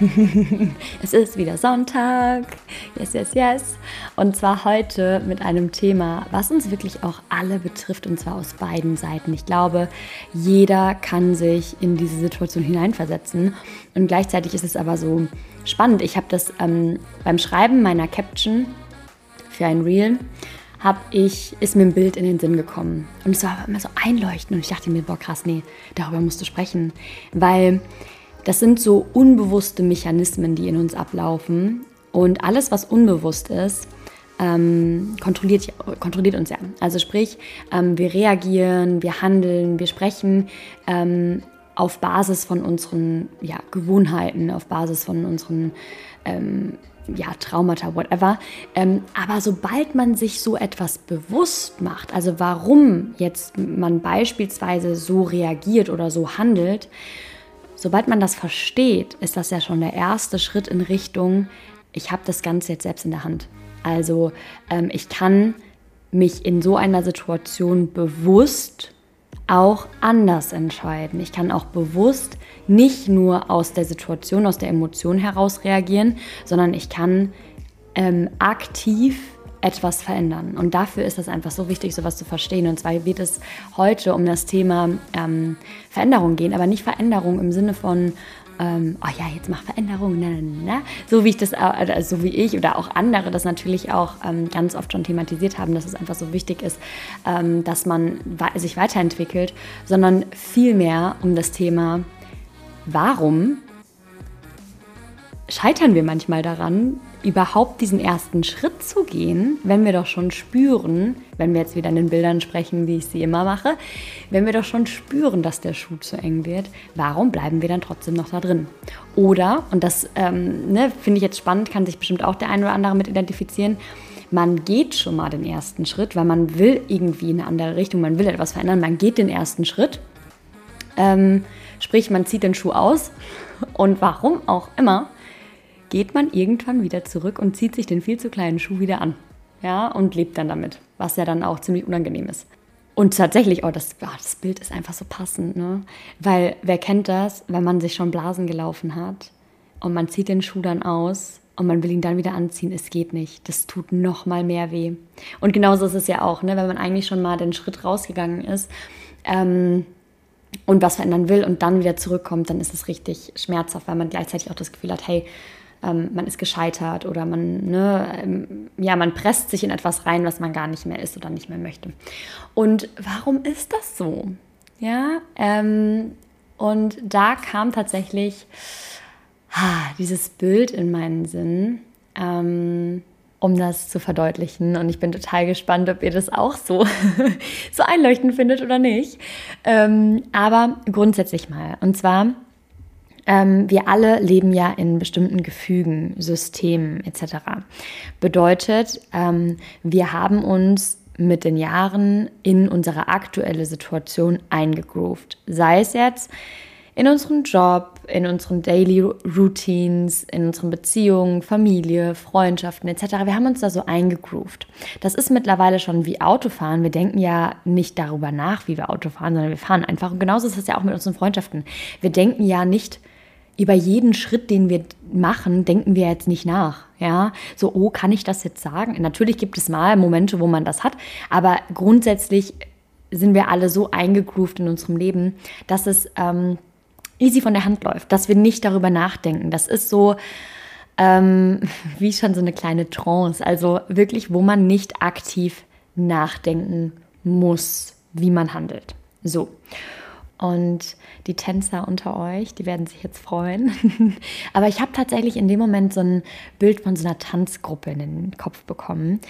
es ist wieder Sonntag. Yes, yes, yes. Und zwar heute mit einem Thema, was uns wirklich auch alle betrifft, und zwar aus beiden Seiten. Ich glaube, jeder kann sich in diese Situation hineinversetzen. Und gleichzeitig ist es aber so spannend. Ich habe das ähm, beim Schreiben meiner Caption für ein Reel habe ich, ist mir ein Bild in den Sinn gekommen. Und es war immer so einleuchtend. Und ich dachte mir, boah, krass, nee, darüber musst du sprechen. Weil das sind so unbewusste Mechanismen, die in uns ablaufen. Und alles, was unbewusst ist, ähm, kontrolliert, kontrolliert uns ja. Also sprich, ähm, wir reagieren, wir handeln, wir sprechen ähm, auf Basis von unseren ja, Gewohnheiten, auf Basis von unseren ähm, ja, Traumata, whatever. Ähm, aber sobald man sich so etwas bewusst macht, also warum jetzt man beispielsweise so reagiert oder so handelt, Sobald man das versteht, ist das ja schon der erste Schritt in Richtung, ich habe das Ganze jetzt selbst in der Hand. Also ähm, ich kann mich in so einer Situation bewusst auch anders entscheiden. Ich kann auch bewusst nicht nur aus der Situation, aus der Emotion heraus reagieren, sondern ich kann ähm, aktiv etwas verändern. Und dafür ist es einfach so wichtig, sowas zu verstehen. Und zwar wird es heute um das Thema ähm, Veränderung gehen, aber nicht Veränderung im Sinne von, ähm, oh ja, jetzt mach Veränderung, na, na, na. so wie ich das, also so wie ich oder auch andere das natürlich auch ähm, ganz oft schon thematisiert haben, dass es einfach so wichtig ist, ähm, dass man sich weiterentwickelt, sondern vielmehr um das Thema, warum scheitern wir manchmal daran, überhaupt diesen ersten Schritt zu gehen, wenn wir doch schon spüren, wenn wir jetzt wieder in den Bildern sprechen, wie ich sie immer mache, wenn wir doch schon spüren, dass der Schuh zu eng wird, warum bleiben wir dann trotzdem noch da drin? Oder, und das ähm, ne, finde ich jetzt spannend, kann sich bestimmt auch der ein oder andere mit identifizieren, man geht schon mal den ersten Schritt, weil man will irgendwie in eine andere Richtung, man will etwas verändern, man geht den ersten Schritt. Ähm, sprich, man zieht den Schuh aus und warum auch immer, geht man irgendwann wieder zurück und zieht sich den viel zu kleinen Schuh wieder an. Ja, und lebt dann damit, was ja dann auch ziemlich unangenehm ist. Und tatsächlich, oh, das, oh, das Bild ist einfach so passend, ne? Weil wer kennt das, wenn man sich schon Blasen gelaufen hat und man zieht den Schuh dann aus und man will ihn dann wieder anziehen, es geht nicht. Das tut noch mal mehr weh. Und genauso ist es ja auch, ne? Wenn man eigentlich schon mal den Schritt rausgegangen ist ähm, und was verändern will und dann wieder zurückkommt, dann ist es richtig schmerzhaft, weil man gleichzeitig auch das Gefühl hat, hey, ähm, man ist gescheitert oder man, ne, ähm, ja, man presst sich in etwas rein, was man gar nicht mehr ist oder nicht mehr möchte. Und warum ist das so? Ja, ähm, und da kam tatsächlich ha, dieses Bild in meinen Sinn, ähm, um das zu verdeutlichen. Und ich bin total gespannt, ob ihr das auch so, so einleuchtend findet oder nicht. Ähm, aber grundsätzlich mal. Und zwar ähm, wir alle leben ja in bestimmten Gefügen, Systemen etc. Bedeutet, ähm, wir haben uns mit den Jahren in unsere aktuelle Situation eingegroovt. Sei es jetzt in unserem Job, in unseren Daily Routines, in unseren Beziehungen, Familie, Freundschaften etc. Wir haben uns da so eingegroovt. Das ist mittlerweile schon wie Autofahren. Wir denken ja nicht darüber nach, wie wir Auto fahren, sondern wir fahren einfach. Und genauso ist es ja auch mit unseren Freundschaften. Wir denken ja nicht über jeden Schritt, den wir machen, denken wir jetzt nicht nach. Ja, so, oh, kann ich das jetzt sagen? Natürlich gibt es mal Momente, wo man das hat, aber grundsätzlich sind wir alle so eingegroovt in unserem Leben, dass es ähm, easy von der Hand läuft, dass wir nicht darüber nachdenken. Das ist so ähm, wie schon so eine kleine Trance, also wirklich, wo man nicht aktiv nachdenken muss, wie man handelt. So. Und die Tänzer unter euch, die werden sich jetzt freuen. Aber ich habe tatsächlich in dem Moment so ein Bild von so einer Tanzgruppe in den Kopf bekommen.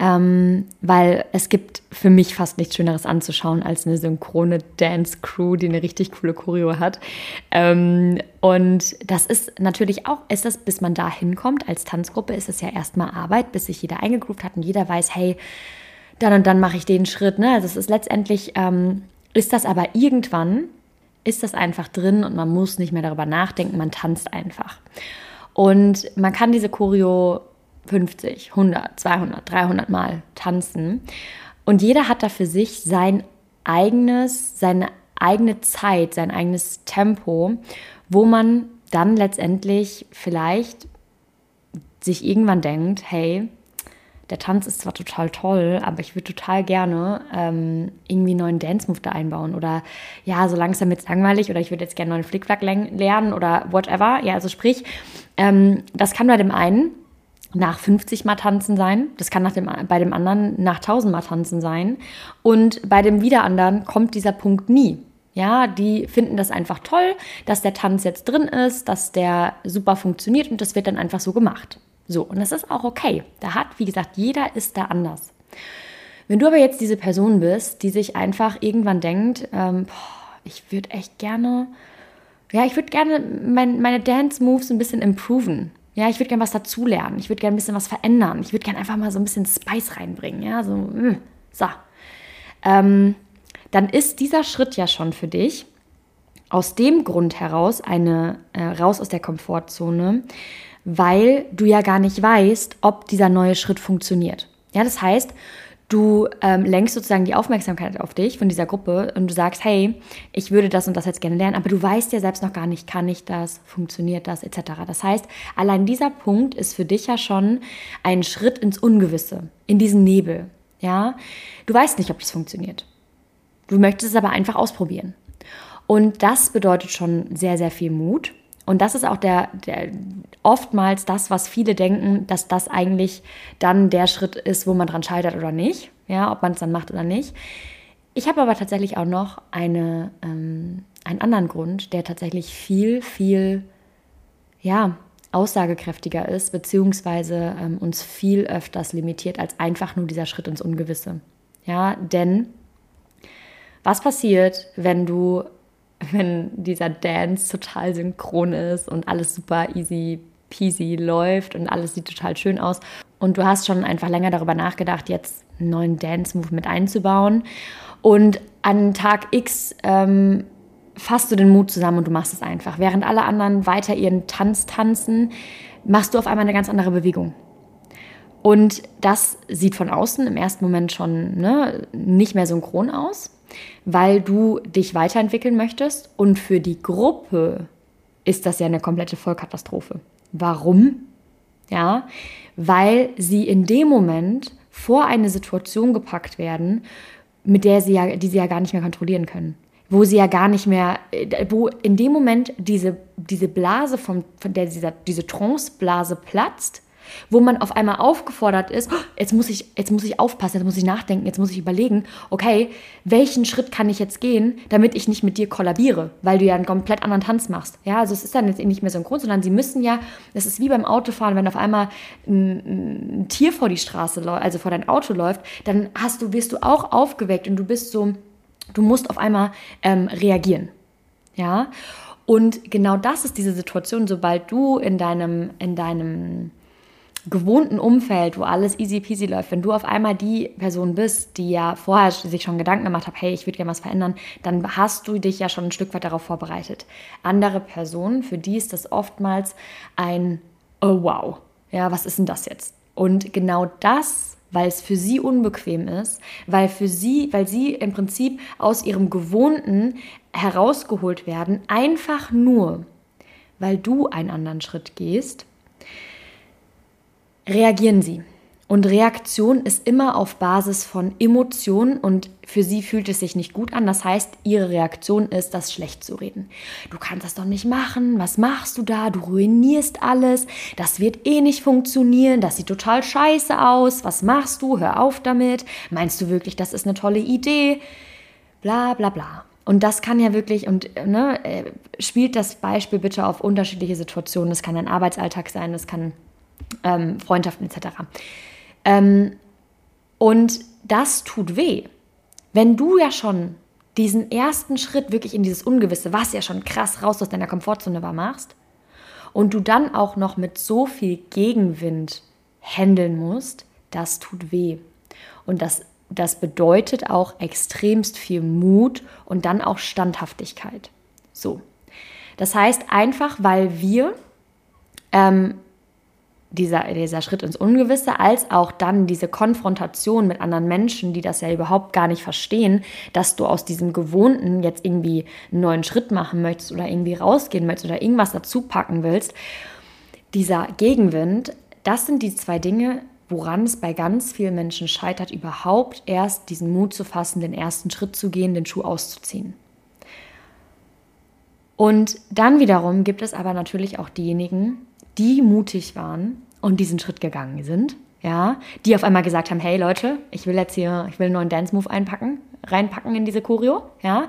ähm, weil es gibt für mich fast nichts Schöneres anzuschauen als eine synchrone Dance-Crew, die eine richtig coole Choreo hat. Ähm, und das ist natürlich auch, ist das, bis man da hinkommt als Tanzgruppe, ist es ja erstmal Arbeit, bis sich jeder eingegroovt hat und jeder weiß, hey, dann und dann mache ich den Schritt. Ne? Also es ist letztendlich, ähm, ist das aber irgendwann, ist das einfach drin und man muss nicht mehr darüber nachdenken, man tanzt einfach. Und man kann diese Choreo 50, 100, 200, 300 Mal tanzen. Und jeder hat da für sich sein eigenes, seine eigene Zeit, sein eigenes Tempo, wo man dann letztendlich vielleicht sich irgendwann denkt, hey, der Tanz ist zwar total toll, aber ich würde total gerne ähm, irgendwie einen neuen Dance-Move da einbauen oder ja, so langsam wird es langweilig oder ich würde jetzt gerne einen neuen Flickflack lernen oder whatever. Ja, also sprich, ähm, das kann bei dem einen nach 50 Mal tanzen sein. Das kann nach dem, bei dem anderen nach 1000 Mal tanzen sein. Und bei dem wieder anderen kommt dieser Punkt nie. Ja, die finden das einfach toll, dass der Tanz jetzt drin ist, dass der super funktioniert und das wird dann einfach so gemacht. So, und das ist auch okay. Da hat, wie gesagt, jeder ist da anders. Wenn du aber jetzt diese Person bist, die sich einfach irgendwann denkt, ähm, boah, ich würde echt gerne, ja, ich würde gerne mein, meine Dance-Moves ein bisschen improven. Ja, ich würde gerne was dazulernen. Ich würde gerne ein bisschen was verändern. Ich würde gerne einfach mal so ein bisschen Spice reinbringen. Ja, so, mh, mm, so. Ähm, dann ist dieser Schritt ja schon für dich aus dem Grund heraus eine äh, raus aus der Komfortzone, weil du ja gar nicht weißt, ob dieser neue Schritt funktioniert. Ja, das heißt, Du ähm, lenkst sozusagen die Aufmerksamkeit auf dich von dieser Gruppe und du sagst, hey, ich würde das und das jetzt gerne lernen, aber du weißt ja selbst noch gar nicht, kann ich das, funktioniert das, etc. Das heißt, allein dieser Punkt ist für dich ja schon ein Schritt ins Ungewisse, in diesen Nebel. Ja, du weißt nicht, ob das funktioniert. Du möchtest es aber einfach ausprobieren. Und das bedeutet schon sehr, sehr viel Mut. Und das ist auch der, der, oftmals das, was viele denken, dass das eigentlich dann der Schritt ist, wo man dran scheitert oder nicht. Ja, ob man es dann macht oder nicht. Ich habe aber tatsächlich auch noch eine, ähm, einen anderen Grund, der tatsächlich viel, viel, ja, aussagekräftiger ist, beziehungsweise ähm, uns viel öfters limitiert als einfach nur dieser Schritt ins Ungewisse. Ja, denn was passiert, wenn du wenn dieser Dance total synchron ist und alles super easy peasy läuft und alles sieht total schön aus. Und du hast schon einfach länger darüber nachgedacht, jetzt einen neuen Dance-Move mit einzubauen. Und an Tag X ähm, fasst du den Mut zusammen und du machst es einfach. Während alle anderen weiter ihren Tanz tanzen, machst du auf einmal eine ganz andere Bewegung. Und das sieht von außen im ersten Moment schon ne, nicht mehr synchron aus weil du dich weiterentwickeln möchtest und für die Gruppe ist das ja eine komplette Vollkatastrophe. Warum? Ja, weil sie in dem Moment vor eine Situation gepackt werden, mit der sie ja, die sie ja gar nicht mehr kontrollieren können. Wo sie ja gar nicht mehr, wo in dem Moment diese, diese Blase, vom, von der dieser, diese Trance-Blase platzt, wo man auf einmal aufgefordert ist, oh, jetzt muss ich, jetzt muss ich aufpassen, jetzt muss ich nachdenken, jetzt muss ich überlegen, okay, welchen Schritt kann ich jetzt gehen, damit ich nicht mit dir kollabiere, weil du ja einen komplett anderen Tanz machst. Ja, also es ist dann jetzt nicht mehr synchron, sondern sie müssen ja, es ist wie beim Autofahren, wenn auf einmal ein, ein Tier vor die Straße also vor dein Auto läuft, dann hast du, wirst du auch aufgeweckt und du bist so, du musst auf einmal ähm, reagieren. Ja, und genau das ist diese Situation, sobald du in deinem, in deinem gewohnten Umfeld, wo alles easy peasy läuft, wenn du auf einmal die Person bist, die ja vorher sich schon Gedanken gemacht hat, hey, ich würde gerne was verändern, dann hast du dich ja schon ein Stück weit darauf vorbereitet. Andere Personen, für die ist das oftmals ein Oh wow, ja, was ist denn das jetzt? Und genau das, weil es für sie unbequem ist, weil für sie, weil sie im Prinzip aus ihrem Gewohnten herausgeholt werden, einfach nur, weil du einen anderen Schritt gehst, reagieren sie. Und Reaktion ist immer auf Basis von Emotionen und für sie fühlt es sich nicht gut an. Das heißt, ihre Reaktion ist, das schlecht zu reden. Du kannst das doch nicht machen. Was machst du da? Du ruinierst alles. Das wird eh nicht funktionieren. Das sieht total scheiße aus. Was machst du? Hör auf damit. Meinst du wirklich, das ist eine tolle Idee? Bla bla bla. Und das kann ja wirklich, und ne, äh, spielt das Beispiel bitte auf unterschiedliche Situationen. Das kann ein Arbeitsalltag sein, das kann ähm, Freundschaften etc. Ähm, Und das tut weh. Wenn du ja schon diesen ersten Schritt wirklich in dieses Ungewisse, was ja schon krass raus aus deiner Komfortzone war, machst und du dann auch noch mit so viel Gegenwind handeln musst, das tut weh. Und das, das bedeutet auch extremst viel Mut und dann auch Standhaftigkeit. So. Das heißt einfach, weil wir ähm, dieser, dieser Schritt ins Ungewisse, als auch dann diese Konfrontation mit anderen Menschen, die das ja überhaupt gar nicht verstehen, dass du aus diesem Gewohnten jetzt irgendwie einen neuen Schritt machen möchtest oder irgendwie rausgehen möchtest oder irgendwas dazu packen willst. Dieser Gegenwind, das sind die zwei Dinge, woran es bei ganz vielen Menschen scheitert, überhaupt erst diesen Mut zu fassen, den ersten Schritt zu gehen, den Schuh auszuziehen. Und dann wiederum gibt es aber natürlich auch diejenigen, die mutig waren und diesen Schritt gegangen sind, ja, die auf einmal gesagt haben, hey Leute, ich will jetzt hier, ich will einen neuen Dance Move einpacken, reinpacken in diese Choreo, ja,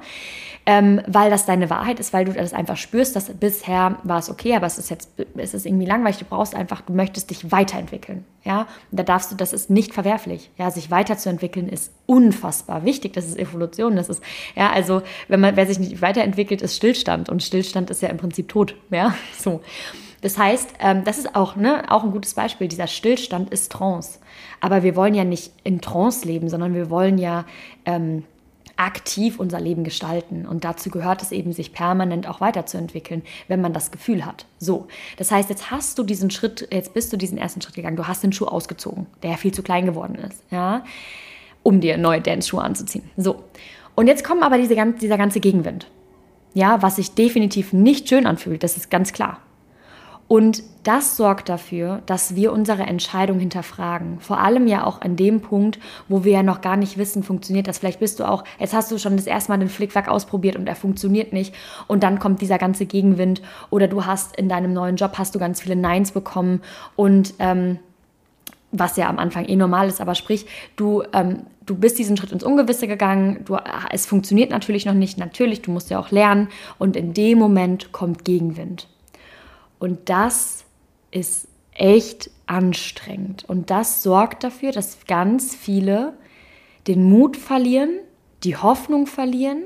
ähm, weil das deine Wahrheit ist, weil du das einfach spürst, dass bisher war es okay, aber es ist jetzt, es ist irgendwie langweilig, du brauchst einfach, du möchtest dich weiterentwickeln, ja, und da darfst du, das ist nicht verwerflich, ja, sich weiterzuentwickeln ist unfassbar wichtig, das ist Evolution, das ist, ja, also, wenn man, wer sich nicht weiterentwickelt, ist Stillstand und Stillstand ist ja im Prinzip tot, ja, so. Das heißt, ähm, das ist auch, ne, auch ein gutes Beispiel. Dieser Stillstand ist Trance. Aber wir wollen ja nicht in Trance leben, sondern wir wollen ja ähm, aktiv unser Leben gestalten. Und dazu gehört es eben, sich permanent auch weiterzuentwickeln, wenn man das Gefühl hat. So, das heißt, jetzt hast du diesen Schritt, jetzt bist du diesen ersten Schritt gegangen. Du hast den Schuh ausgezogen, der viel zu klein geworden ist, ja, um dir neue Dance-Schuhe anzuziehen. So, und jetzt kommt aber diese, dieser ganze Gegenwind. Ja, was sich definitiv nicht schön anfühlt, das ist ganz klar. Und das sorgt dafür, dass wir unsere Entscheidung hinterfragen. Vor allem ja auch an dem Punkt, wo wir ja noch gar nicht wissen, funktioniert das. Vielleicht bist du auch, jetzt hast du schon das erste Mal den Flickwerk ausprobiert und er funktioniert nicht. Und dann kommt dieser ganze Gegenwind. Oder du hast in deinem neuen Job hast du ganz viele Neins bekommen und ähm, was ja am Anfang eh normal ist, aber sprich, du, ähm, du bist diesen Schritt ins Ungewisse gegangen, du, es funktioniert natürlich noch nicht, natürlich, du musst ja auch lernen und in dem Moment kommt Gegenwind. Und das ist echt anstrengend. Und das sorgt dafür, dass ganz viele den Mut verlieren, die Hoffnung verlieren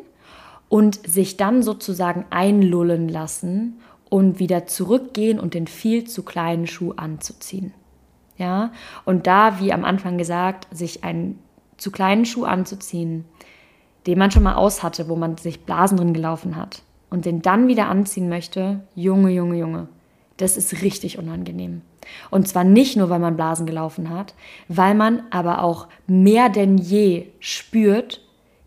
und sich dann sozusagen einlullen lassen und wieder zurückgehen und den viel zu kleinen Schuh anzuziehen. Ja, und da, wie am Anfang gesagt, sich einen zu kleinen Schuh anzuziehen, den man schon mal aus hatte, wo man sich Blasen drin gelaufen hat und den dann wieder anziehen möchte, Junge, Junge, Junge, das ist richtig unangenehm. Und zwar nicht nur, weil man Blasen gelaufen hat, weil man aber auch mehr denn je spürt,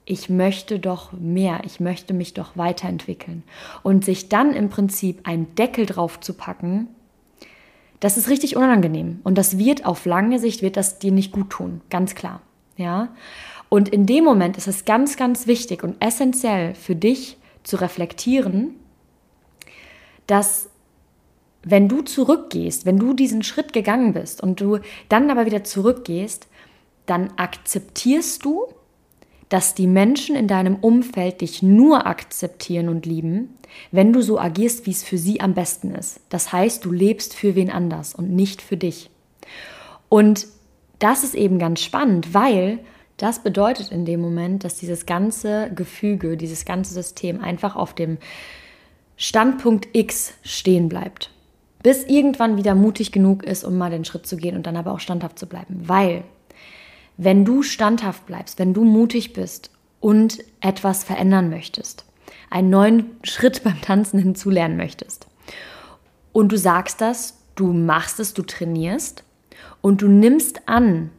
ich möchte doch mehr, ich möchte mich doch weiterentwickeln. Und sich dann im Prinzip einen Deckel drauf zu packen, das ist richtig unangenehm. Und das wird auf lange Sicht, wird das dir nicht gut tun, ganz klar. Ja? Und in dem Moment ist es ganz, ganz wichtig und essentiell für dich zu reflektieren, dass wenn du zurückgehst, wenn du diesen Schritt gegangen bist und du dann aber wieder zurückgehst, dann akzeptierst du, dass die Menschen in deinem Umfeld dich nur akzeptieren und lieben, wenn du so agierst, wie es für sie am besten ist. Das heißt, du lebst für wen anders und nicht für dich. Und das ist eben ganz spannend, weil das bedeutet in dem Moment, dass dieses ganze Gefüge, dieses ganze System einfach auf dem Standpunkt X stehen bleibt bis irgendwann wieder mutig genug ist, um mal den Schritt zu gehen und dann aber auch standhaft zu bleiben. Weil, wenn du standhaft bleibst, wenn du mutig bist und etwas verändern möchtest, einen neuen Schritt beim Tanzen hinzulernen möchtest und du sagst das, du machst es, du trainierst und du nimmst an,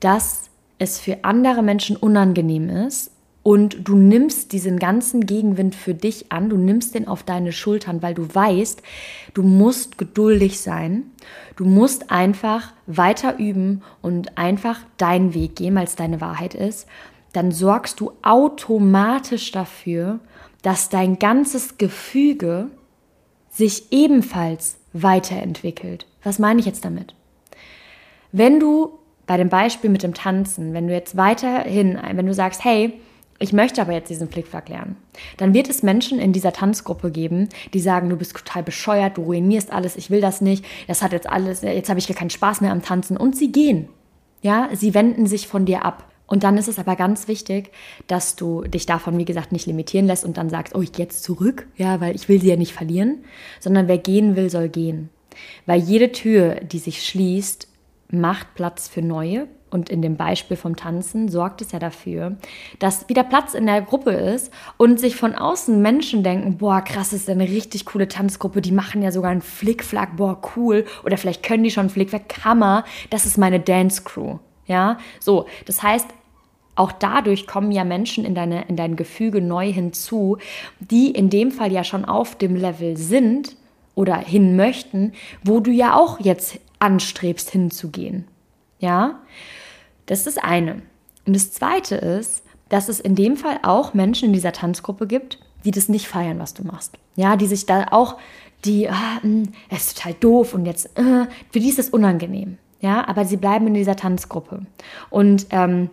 dass es für andere Menschen unangenehm ist und du nimmst diesen ganzen Gegenwind für dich an, du nimmst den auf deine Schultern, weil du weißt, du musst geduldig sein, du musst einfach weiter üben und einfach deinen Weg gehen, weil es deine Wahrheit ist, dann sorgst du automatisch dafür, dass dein ganzes Gefüge sich ebenfalls weiterentwickelt. Was meine ich jetzt damit? Wenn du bei dem Beispiel mit dem Tanzen, wenn du jetzt weiterhin, wenn du sagst, hey, ich möchte aber jetzt diesen Flickflack lernen. Dann wird es Menschen in dieser Tanzgruppe geben, die sagen, du bist total bescheuert, du ruinierst alles, ich will das nicht, das hat jetzt alles, jetzt habe ich gar keinen Spaß mehr am Tanzen und sie gehen. Ja, sie wenden sich von dir ab. Und dann ist es aber ganz wichtig, dass du dich davon, wie gesagt, nicht limitieren lässt und dann sagst, oh, ich gehe jetzt zurück, ja, weil ich will sie ja nicht verlieren, sondern wer gehen will, soll gehen. Weil jede Tür, die sich schließt, macht Platz für neue. Und in dem Beispiel vom Tanzen sorgt es ja dafür, dass wieder Platz in der Gruppe ist und sich von außen Menschen denken, boah, krass, ist eine richtig coole Tanzgruppe, die machen ja sogar einen Flickflack, boah, cool. Oder vielleicht können die schon Flickflack, Hammer, das ist meine Dance Crew. Ja, so, das heißt, auch dadurch kommen ja Menschen in, deine, in dein Gefüge neu hinzu, die in dem Fall ja schon auf dem Level sind oder hin möchten, wo du ja auch jetzt anstrebst hinzugehen. Ja, das ist das eine. Und das zweite ist, dass es in dem Fall auch Menschen in dieser Tanzgruppe gibt, die das nicht feiern, was du machst. Ja, die sich da auch, die, ah, hm, es ist total doof und jetzt, äh, für die ist es unangenehm. Ja, aber sie bleiben in dieser Tanzgruppe. Und ähm,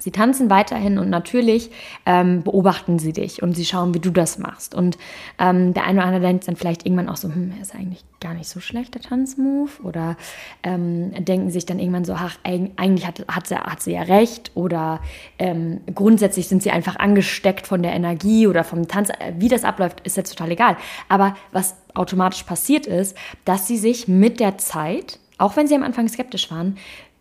Sie tanzen weiterhin und natürlich ähm, beobachten sie dich und sie schauen, wie du das machst. Und ähm, der eine oder andere denkt dann vielleicht irgendwann auch so, hm, ist eigentlich gar nicht so schlecht, der Tanzmove. Oder ähm, denken sich dann irgendwann so, ach, eigentlich hat, hat, sie, hat sie ja recht. Oder ähm, grundsätzlich sind sie einfach angesteckt von der Energie oder vom Tanz. Wie das abläuft, ist jetzt total egal. Aber was automatisch passiert ist, dass sie sich mit der Zeit, auch wenn sie am Anfang skeptisch waren,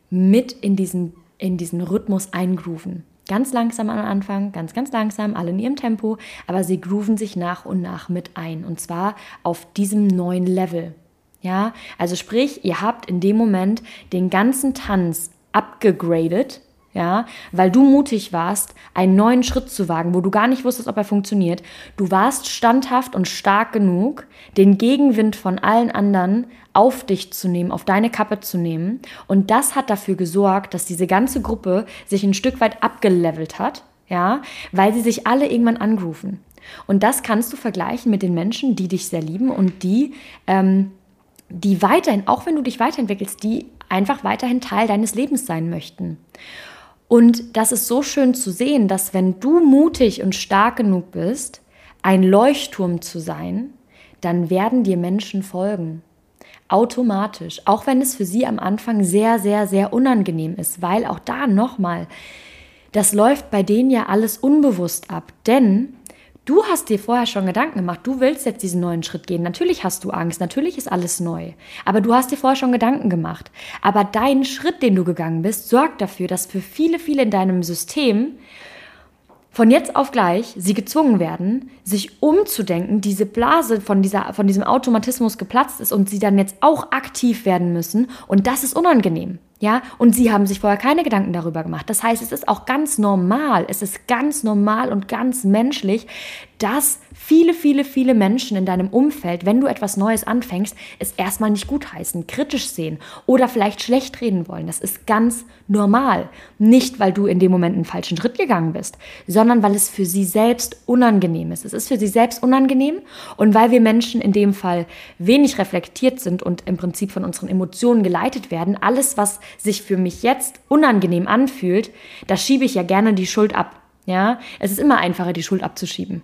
mit in diesen in diesen Rhythmus eingrooven. Ganz langsam am Anfang, ganz, ganz langsam, alle in ihrem Tempo, aber sie grooven sich nach und nach mit ein. Und zwar auf diesem neuen Level. Ja, also sprich, ihr habt in dem Moment den ganzen Tanz abgegradet ja, weil du mutig warst, einen neuen Schritt zu wagen, wo du gar nicht wusstest, ob er funktioniert. Du warst standhaft und stark genug, den Gegenwind von allen anderen auf dich zu nehmen, auf deine Kappe zu nehmen. Und das hat dafür gesorgt, dass diese ganze Gruppe sich ein Stück weit abgelevelt hat, ja, weil sie sich alle irgendwann angrufen. Und das kannst du vergleichen mit den Menschen, die dich sehr lieben und die, ähm, die weiterhin, auch wenn du dich weiterentwickelst, die einfach weiterhin Teil deines Lebens sein möchten. Und das ist so schön zu sehen, dass wenn du mutig und stark genug bist, ein Leuchtturm zu sein, dann werden dir Menschen folgen. Automatisch. Auch wenn es für sie am Anfang sehr, sehr, sehr unangenehm ist, weil auch da nochmal, das läuft bei denen ja alles unbewusst ab. Denn Du hast dir vorher schon Gedanken gemacht, du willst jetzt diesen neuen Schritt gehen. Natürlich hast du Angst, natürlich ist alles neu. Aber du hast dir vorher schon Gedanken gemacht. Aber dein Schritt, den du gegangen bist, sorgt dafür, dass für viele, viele in deinem System von jetzt auf gleich sie gezwungen werden, sich umzudenken, diese Blase von, dieser, von diesem Automatismus geplatzt ist und sie dann jetzt auch aktiv werden müssen. Und das ist unangenehm. Ja, und sie haben sich vorher keine Gedanken darüber gemacht. Das heißt, es ist auch ganz normal, es ist ganz normal und ganz menschlich, dass viele, viele, viele Menschen in deinem Umfeld, wenn du etwas Neues anfängst, es erstmal nicht gutheißen, kritisch sehen oder vielleicht schlecht reden wollen. Das ist ganz normal. Nicht, weil du in dem Moment einen falschen Schritt gegangen bist, sondern weil es für sie selbst unangenehm ist. Es ist für sie selbst unangenehm und weil wir Menschen in dem Fall wenig reflektiert sind und im Prinzip von unseren Emotionen geleitet werden, alles, was sich für mich jetzt unangenehm anfühlt, da schiebe ich ja gerne die Schuld ab. Ja, es ist immer einfacher, die Schuld abzuschieben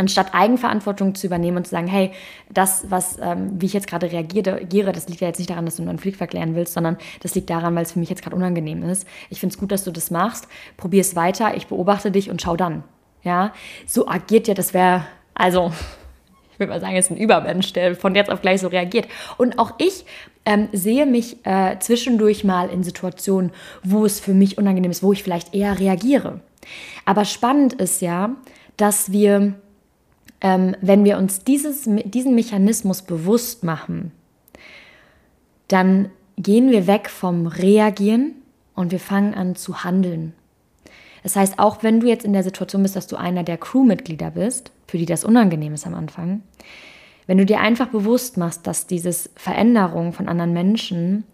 anstatt Eigenverantwortung zu übernehmen und zu sagen, hey, das, was, ähm, wie ich jetzt gerade reagiere, das liegt ja jetzt nicht daran, dass du nur einen Flickverkehr lernen willst, sondern das liegt daran, weil es für mich jetzt gerade unangenehm ist. Ich finde es gut, dass du das machst. Probier es weiter, ich beobachte dich und schau dann. Ja, so agiert ja, das wäre, also, ich würde mal sagen, es ist ein Übermensch, der von jetzt auf gleich so reagiert. Und auch ich ähm, sehe mich äh, zwischendurch mal in Situationen, wo es für mich unangenehm ist, wo ich vielleicht eher reagiere. Aber spannend ist ja, dass wir ähm, wenn wir uns dieses, diesen Mechanismus bewusst machen, dann gehen wir weg vom Reagieren und wir fangen an zu handeln. Das heißt, auch wenn du jetzt in der Situation bist, dass du einer der Crewmitglieder bist, für die das unangenehm ist am Anfang, wenn du dir einfach bewusst machst, dass dieses Veränderung von anderen Menschen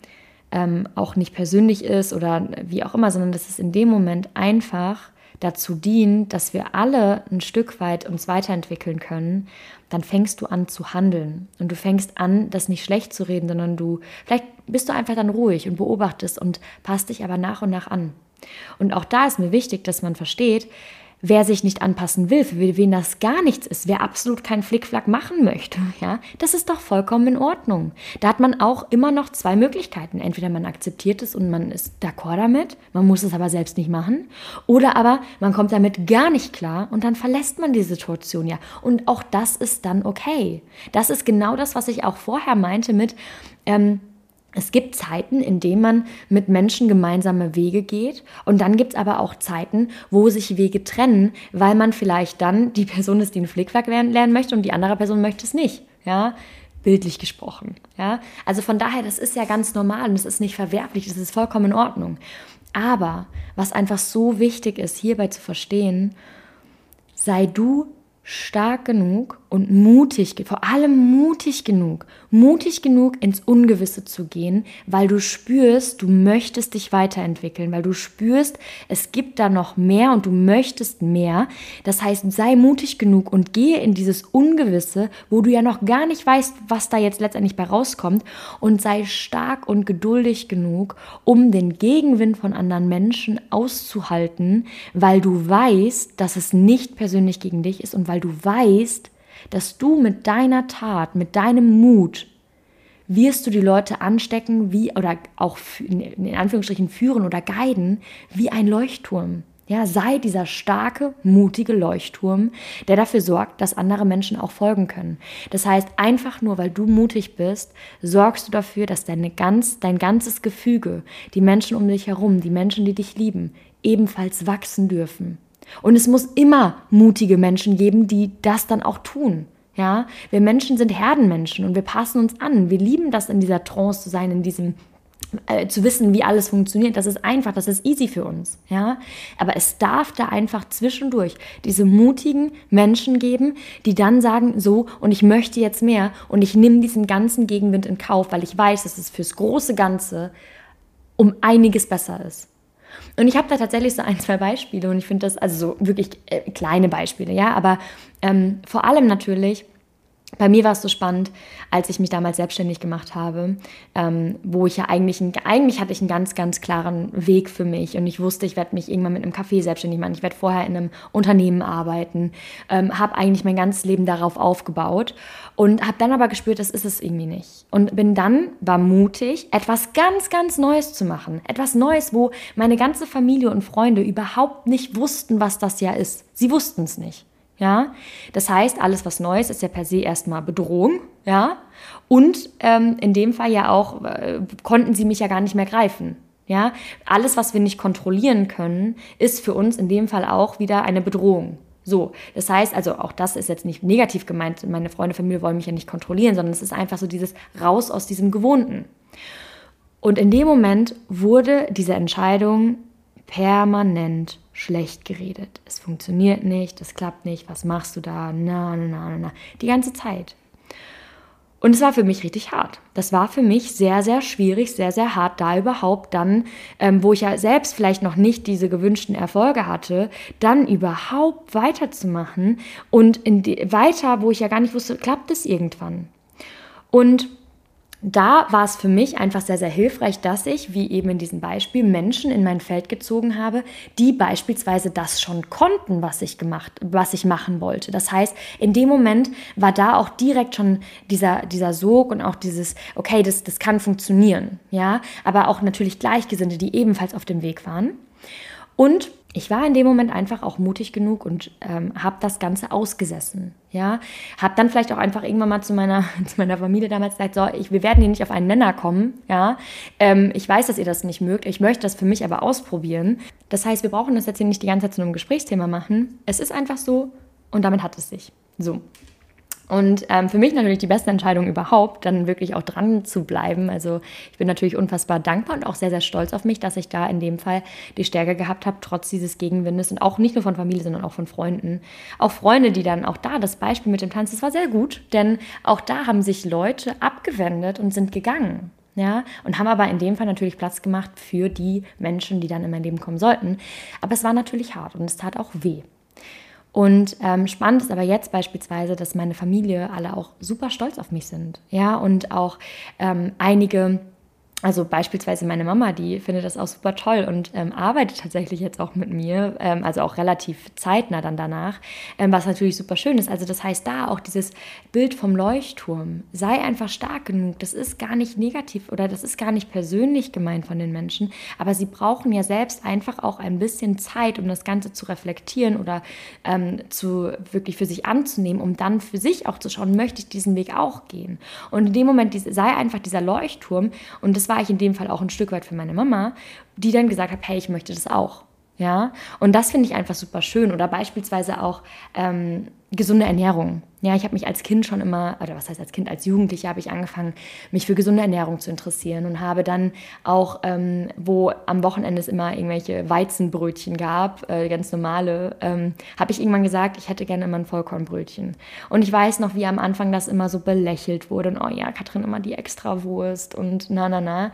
ähm, auch nicht persönlich ist oder wie auch immer, sondern dass es in dem Moment einfach dazu dient, dass wir alle ein Stück weit uns weiterentwickeln können, dann fängst du an zu handeln. Und du fängst an, das nicht schlecht zu reden, sondern du, vielleicht bist du einfach dann ruhig und beobachtest und passt dich aber nach und nach an. Und auch da ist mir wichtig, dass man versteht, wer sich nicht anpassen will, für wen das gar nichts ist, wer absolut keinen Flickflack machen möchte, ja, das ist doch vollkommen in Ordnung. Da hat man auch immer noch zwei Möglichkeiten. Entweder man akzeptiert es und man ist d'accord damit, man muss es aber selbst nicht machen, oder aber man kommt damit gar nicht klar und dann verlässt man die Situation ja. Und auch das ist dann okay. Das ist genau das, was ich auch vorher meinte mit, ähm, es gibt Zeiten, in denen man mit Menschen gemeinsame Wege geht und dann gibt es aber auch Zeiten, wo sich Wege trennen, weil man vielleicht dann die Person ist, die einen Flickwerk lernen, möchte und die andere Person möchte es nicht. Ja, bildlich gesprochen. Ja, also von daher, das ist ja ganz normal und es ist nicht verwerflich, das ist vollkommen in Ordnung. Aber was einfach so wichtig ist, hierbei zu verstehen, sei du stark genug und mutig, vor allem mutig genug, mutig genug ins Ungewisse zu gehen, weil du spürst, du möchtest dich weiterentwickeln, weil du spürst, es gibt da noch mehr und du möchtest mehr. Das heißt, sei mutig genug und gehe in dieses Ungewisse, wo du ja noch gar nicht weißt, was da jetzt letztendlich bei rauskommt und sei stark und geduldig genug, um den Gegenwind von anderen Menschen auszuhalten, weil du weißt, dass es nicht persönlich gegen dich ist und weil du weißt, dass du mit deiner Tat, mit deinem Mut, wirst du die Leute anstecken, wie oder auch in Anführungsstrichen führen oder guiden, wie ein Leuchtturm. Ja, sei dieser starke, mutige Leuchtturm, der dafür sorgt, dass andere Menschen auch folgen können. Das heißt, einfach nur, weil du mutig bist, sorgst du dafür, dass deine ganz, dein ganzes Gefüge, die Menschen um dich herum, die Menschen, die dich lieben, ebenfalls wachsen dürfen. Und es muss immer mutige Menschen geben, die das dann auch tun. Ja, wir Menschen sind Herdenmenschen und wir passen uns an. Wir lieben das, in dieser Trance zu sein, in diesem äh, zu wissen, wie alles funktioniert. Das ist einfach, das ist easy für uns. Ja, aber es darf da einfach zwischendurch diese mutigen Menschen geben, die dann sagen, so und ich möchte jetzt mehr und ich nehme diesen ganzen Gegenwind in Kauf, weil ich weiß, dass es fürs große Ganze um einiges besser ist. Und ich habe da tatsächlich so ein, zwei Beispiele und ich finde das, also so wirklich äh, kleine Beispiele, ja, aber ähm, vor allem natürlich, bei mir war es so spannend, als ich mich damals selbstständig gemacht habe, ähm, wo ich ja eigentlich, ein, eigentlich hatte ich einen ganz, ganz klaren Weg für mich und ich wusste, ich werde mich irgendwann mit einem Café selbstständig machen, ich werde vorher in einem Unternehmen arbeiten, ähm, habe eigentlich mein ganzes Leben darauf aufgebaut und habe dann aber gespürt, das ist es irgendwie nicht. Und bin dann, war mutig, etwas ganz, ganz Neues zu machen. Etwas Neues, wo meine ganze Familie und Freunde überhaupt nicht wussten, was das ja ist. Sie wussten es nicht. Ja, das heißt, alles was Neues ist ja per se erstmal Bedrohung, ja, und ähm, in dem Fall ja auch äh, konnten sie mich ja gar nicht mehr greifen. Ja, alles, was wir nicht kontrollieren können, ist für uns in dem Fall auch wieder eine Bedrohung. So, das heißt, also auch das ist jetzt nicht negativ gemeint. Meine Freunde, Familie wollen mich ja nicht kontrollieren, sondern es ist einfach so dieses raus aus diesem Gewohnten. Und in dem Moment wurde diese Entscheidung permanent schlecht geredet. Es funktioniert nicht, es klappt nicht, was machst du da? Na, na, na, na. Die ganze Zeit. Und es war für mich richtig hart. Das war für mich sehr, sehr schwierig, sehr, sehr hart, da überhaupt dann, ähm, wo ich ja selbst vielleicht noch nicht diese gewünschten Erfolge hatte, dann überhaupt weiterzumachen und in die, weiter, wo ich ja gar nicht wusste, klappt es irgendwann. Und da war es für mich einfach sehr, sehr hilfreich, dass ich, wie eben in diesem Beispiel, Menschen in mein Feld gezogen habe, die beispielsweise das schon konnten, was ich gemacht, was ich machen wollte. Das heißt, in dem Moment war da auch direkt schon dieser, dieser Sog und auch dieses, okay, das, das kann funktionieren, ja, aber auch natürlich Gleichgesinnte, die ebenfalls auf dem Weg waren. Und ich war in dem Moment einfach auch mutig genug und ähm, habe das Ganze ausgesessen. Ja, habe dann vielleicht auch einfach irgendwann mal zu meiner, zu meiner Familie damals gesagt, so, ich, wir werden hier nicht auf einen Nenner kommen. Ja, ähm, ich weiß, dass ihr das nicht mögt. Ich möchte das für mich aber ausprobieren. Das heißt, wir brauchen das jetzt hier nicht die ganze Zeit zu einem Gesprächsthema machen. Es ist einfach so und damit hat es sich. So. Und ähm, für mich natürlich die beste Entscheidung überhaupt, dann wirklich auch dran zu bleiben. Also ich bin natürlich unfassbar dankbar und auch sehr, sehr stolz auf mich, dass ich da in dem Fall die Stärke gehabt habe, trotz dieses Gegenwindes und auch nicht nur von Familie, sondern auch von Freunden. Auch Freunde, die dann auch da, das Beispiel mit dem Tanz, das war sehr gut, denn auch da haben sich Leute abgewendet und sind gegangen. Ja, und haben aber in dem Fall natürlich Platz gemacht für die Menschen, die dann in mein Leben kommen sollten. Aber es war natürlich hart und es tat auch weh. Und ähm, spannend ist aber jetzt beispielsweise, dass meine Familie alle auch super stolz auf mich sind. Ja, und auch ähm, einige also beispielsweise meine Mama, die findet das auch super toll und ähm, arbeitet tatsächlich jetzt auch mit mir, ähm, also auch relativ zeitnah dann danach, ähm, was natürlich super schön ist. Also das heißt da auch dieses Bild vom Leuchtturm, sei einfach stark genug. Das ist gar nicht negativ oder das ist gar nicht persönlich gemeint von den Menschen, aber sie brauchen ja selbst einfach auch ein bisschen Zeit, um das Ganze zu reflektieren oder ähm, zu wirklich für sich anzunehmen, um dann für sich auch zu schauen, möchte ich diesen Weg auch gehen. Und in dem Moment sei einfach dieser Leuchtturm und das war ich in dem Fall auch ein Stück weit für meine Mama, die dann gesagt hat, hey, ich möchte das auch. Ja, und das finde ich einfach super schön. Oder beispielsweise auch ähm, gesunde Ernährung. Ja, ich habe mich als Kind schon immer, oder was heißt als Kind, als Jugendliche habe ich angefangen, mich für gesunde Ernährung zu interessieren und habe dann auch, ähm, wo am Wochenende es immer irgendwelche Weizenbrötchen gab, äh, ganz normale, ähm, habe ich irgendwann gesagt, ich hätte gerne immer ein Vollkornbrötchen. Und ich weiß noch, wie am Anfang das immer so belächelt wurde und oh ja, Katrin immer die Extrawurst und na, na, na.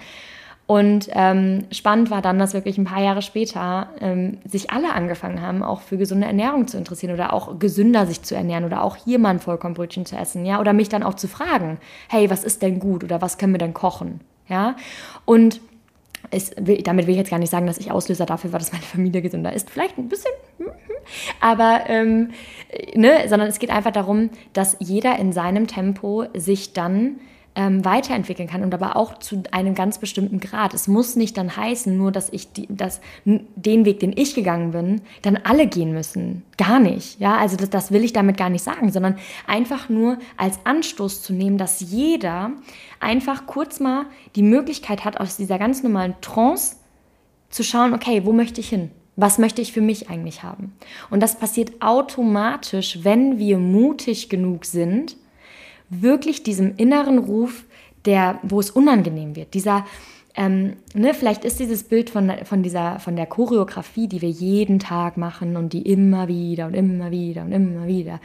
Und ähm, spannend war dann, dass wirklich ein paar Jahre später ähm, sich alle angefangen haben, auch für gesunde Ernährung zu interessieren oder auch gesünder sich zu ernähren oder auch hier mal ein Vollkornbrötchen zu essen, ja, oder mich dann auch zu fragen, hey, was ist denn gut oder was können wir denn kochen, ja? Und es, damit will ich jetzt gar nicht sagen, dass ich Auslöser dafür war, dass meine Familie gesünder ist. Vielleicht ein bisschen, hm, hm. aber ähm, ne, sondern es geht einfach darum, dass jeder in seinem Tempo sich dann ähm, weiterentwickeln kann und aber auch zu einem ganz bestimmten Grad. Es muss nicht dann heißen, nur dass ich die, dass den Weg, den ich gegangen bin, dann alle gehen müssen. Gar nicht. Ja, also das, das will ich damit gar nicht sagen, sondern einfach nur als Anstoß zu nehmen, dass jeder einfach kurz mal die Möglichkeit hat, aus dieser ganz normalen Trance zu schauen, okay, wo möchte ich hin? Was möchte ich für mich eigentlich haben? Und das passiert automatisch, wenn wir mutig genug sind, wirklich diesem inneren Ruf, der, wo es unangenehm wird, dieser, ähm, ne, vielleicht ist dieses Bild von, von, dieser, von der Choreografie, die wir jeden Tag machen und die immer wieder und immer wieder und immer wieder,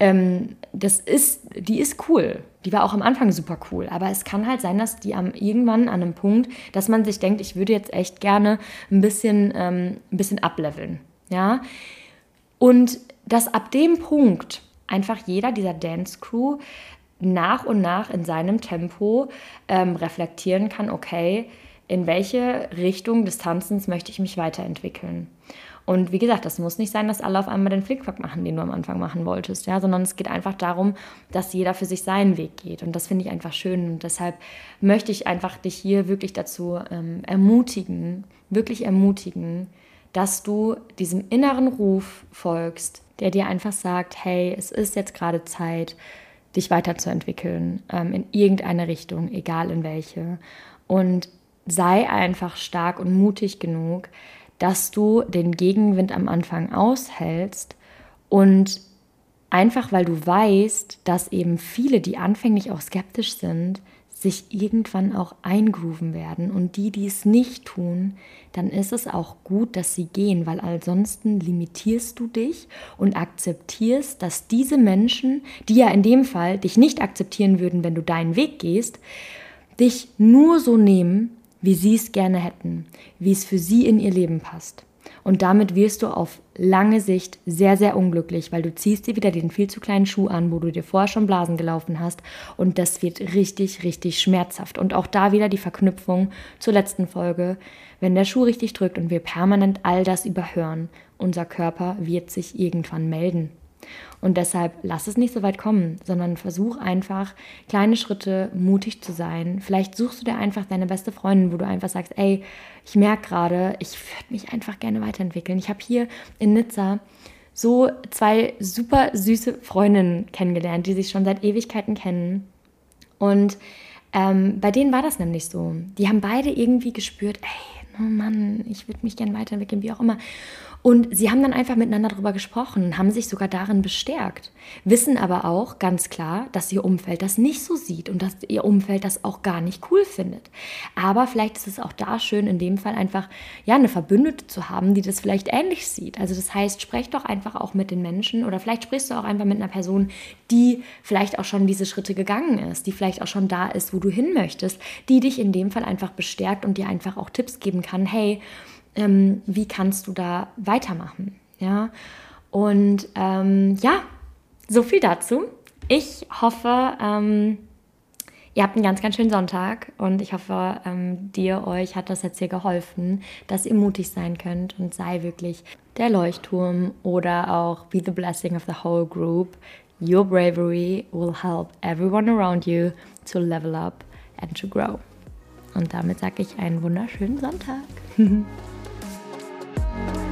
ähm, das ist, die ist cool. Die war auch am Anfang super cool. Aber es kann halt sein, dass die am, irgendwann an einem Punkt, dass man sich denkt, ich würde jetzt echt gerne ein bisschen, ähm, ein bisschen ableveln. Ja? Und dass ab dem Punkt einfach jeder dieser Dance Crew nach und nach in seinem Tempo ähm, reflektieren kann, okay, in welche Richtung des Tanzens möchte ich mich weiterentwickeln. Und wie gesagt, das muss nicht sein, dass alle auf einmal den Flickflack machen, den du am Anfang machen wolltest, ja, sondern es geht einfach darum, dass jeder für sich seinen Weg geht. Und das finde ich einfach schön. Und deshalb möchte ich einfach dich hier wirklich dazu ähm, ermutigen, wirklich ermutigen, dass du diesem inneren Ruf folgst, der dir einfach sagt, hey, es ist jetzt gerade Zeit, dich weiterzuentwickeln ähm, in irgendeine Richtung, egal in welche. Und sei einfach stark und mutig genug, dass du den Gegenwind am Anfang aushältst und einfach weil du weißt, dass eben viele, die anfänglich auch skeptisch sind, sich irgendwann auch eingrooven werden. Und die, die es nicht tun, dann ist es auch gut, dass sie gehen, weil ansonsten limitierst du dich und akzeptierst, dass diese Menschen, die ja in dem Fall dich nicht akzeptieren würden, wenn du deinen Weg gehst, dich nur so nehmen, wie sie es gerne hätten, wie es für sie in ihr Leben passt. Und damit wirst du auf lange Sicht sehr, sehr unglücklich, weil du ziehst dir wieder den viel zu kleinen Schuh an, wo du dir vorher schon Blasen gelaufen hast. Und das wird richtig, richtig schmerzhaft. Und auch da wieder die Verknüpfung zur letzten Folge. Wenn der Schuh richtig drückt und wir permanent all das überhören, unser Körper wird sich irgendwann melden. Und deshalb lass es nicht so weit kommen, sondern versuch einfach kleine Schritte mutig zu sein. Vielleicht suchst du dir einfach deine beste Freundin, wo du einfach sagst, ey, ich merke gerade, ich würde mich einfach gerne weiterentwickeln. Ich habe hier in Nizza so zwei super süße Freundinnen kennengelernt, die sich schon seit Ewigkeiten kennen. Und ähm, bei denen war das nämlich so. Die haben beide irgendwie gespürt, ey, oh Mann, ich würde mich gerne weiterentwickeln, wie auch immer. Und sie haben dann einfach miteinander darüber gesprochen, haben sich sogar darin bestärkt, wissen aber auch ganz klar, dass ihr Umfeld das nicht so sieht und dass ihr Umfeld das auch gar nicht cool findet. Aber vielleicht ist es auch da schön, in dem Fall einfach ja eine Verbündete zu haben, die das vielleicht ähnlich sieht. Also das heißt, sprech doch einfach auch mit den Menschen oder vielleicht sprichst du auch einfach mit einer Person, die vielleicht auch schon diese Schritte gegangen ist, die vielleicht auch schon da ist, wo du hin möchtest, die dich in dem Fall einfach bestärkt und dir einfach auch Tipps geben kann. Hey, ähm, wie kannst du da weitermachen? Ja, und ähm, ja, so viel dazu. Ich hoffe, ähm, Ihr habt einen ganz, ganz schönen Sonntag und ich hoffe, ähm, dir, euch hat das jetzt hier geholfen, dass ihr mutig sein könnt und sei wirklich der Leuchtturm oder auch be the blessing of the whole group. Your bravery will help everyone around you to level up and to grow. Und damit sage ich einen wunderschönen Sonntag. Thank you.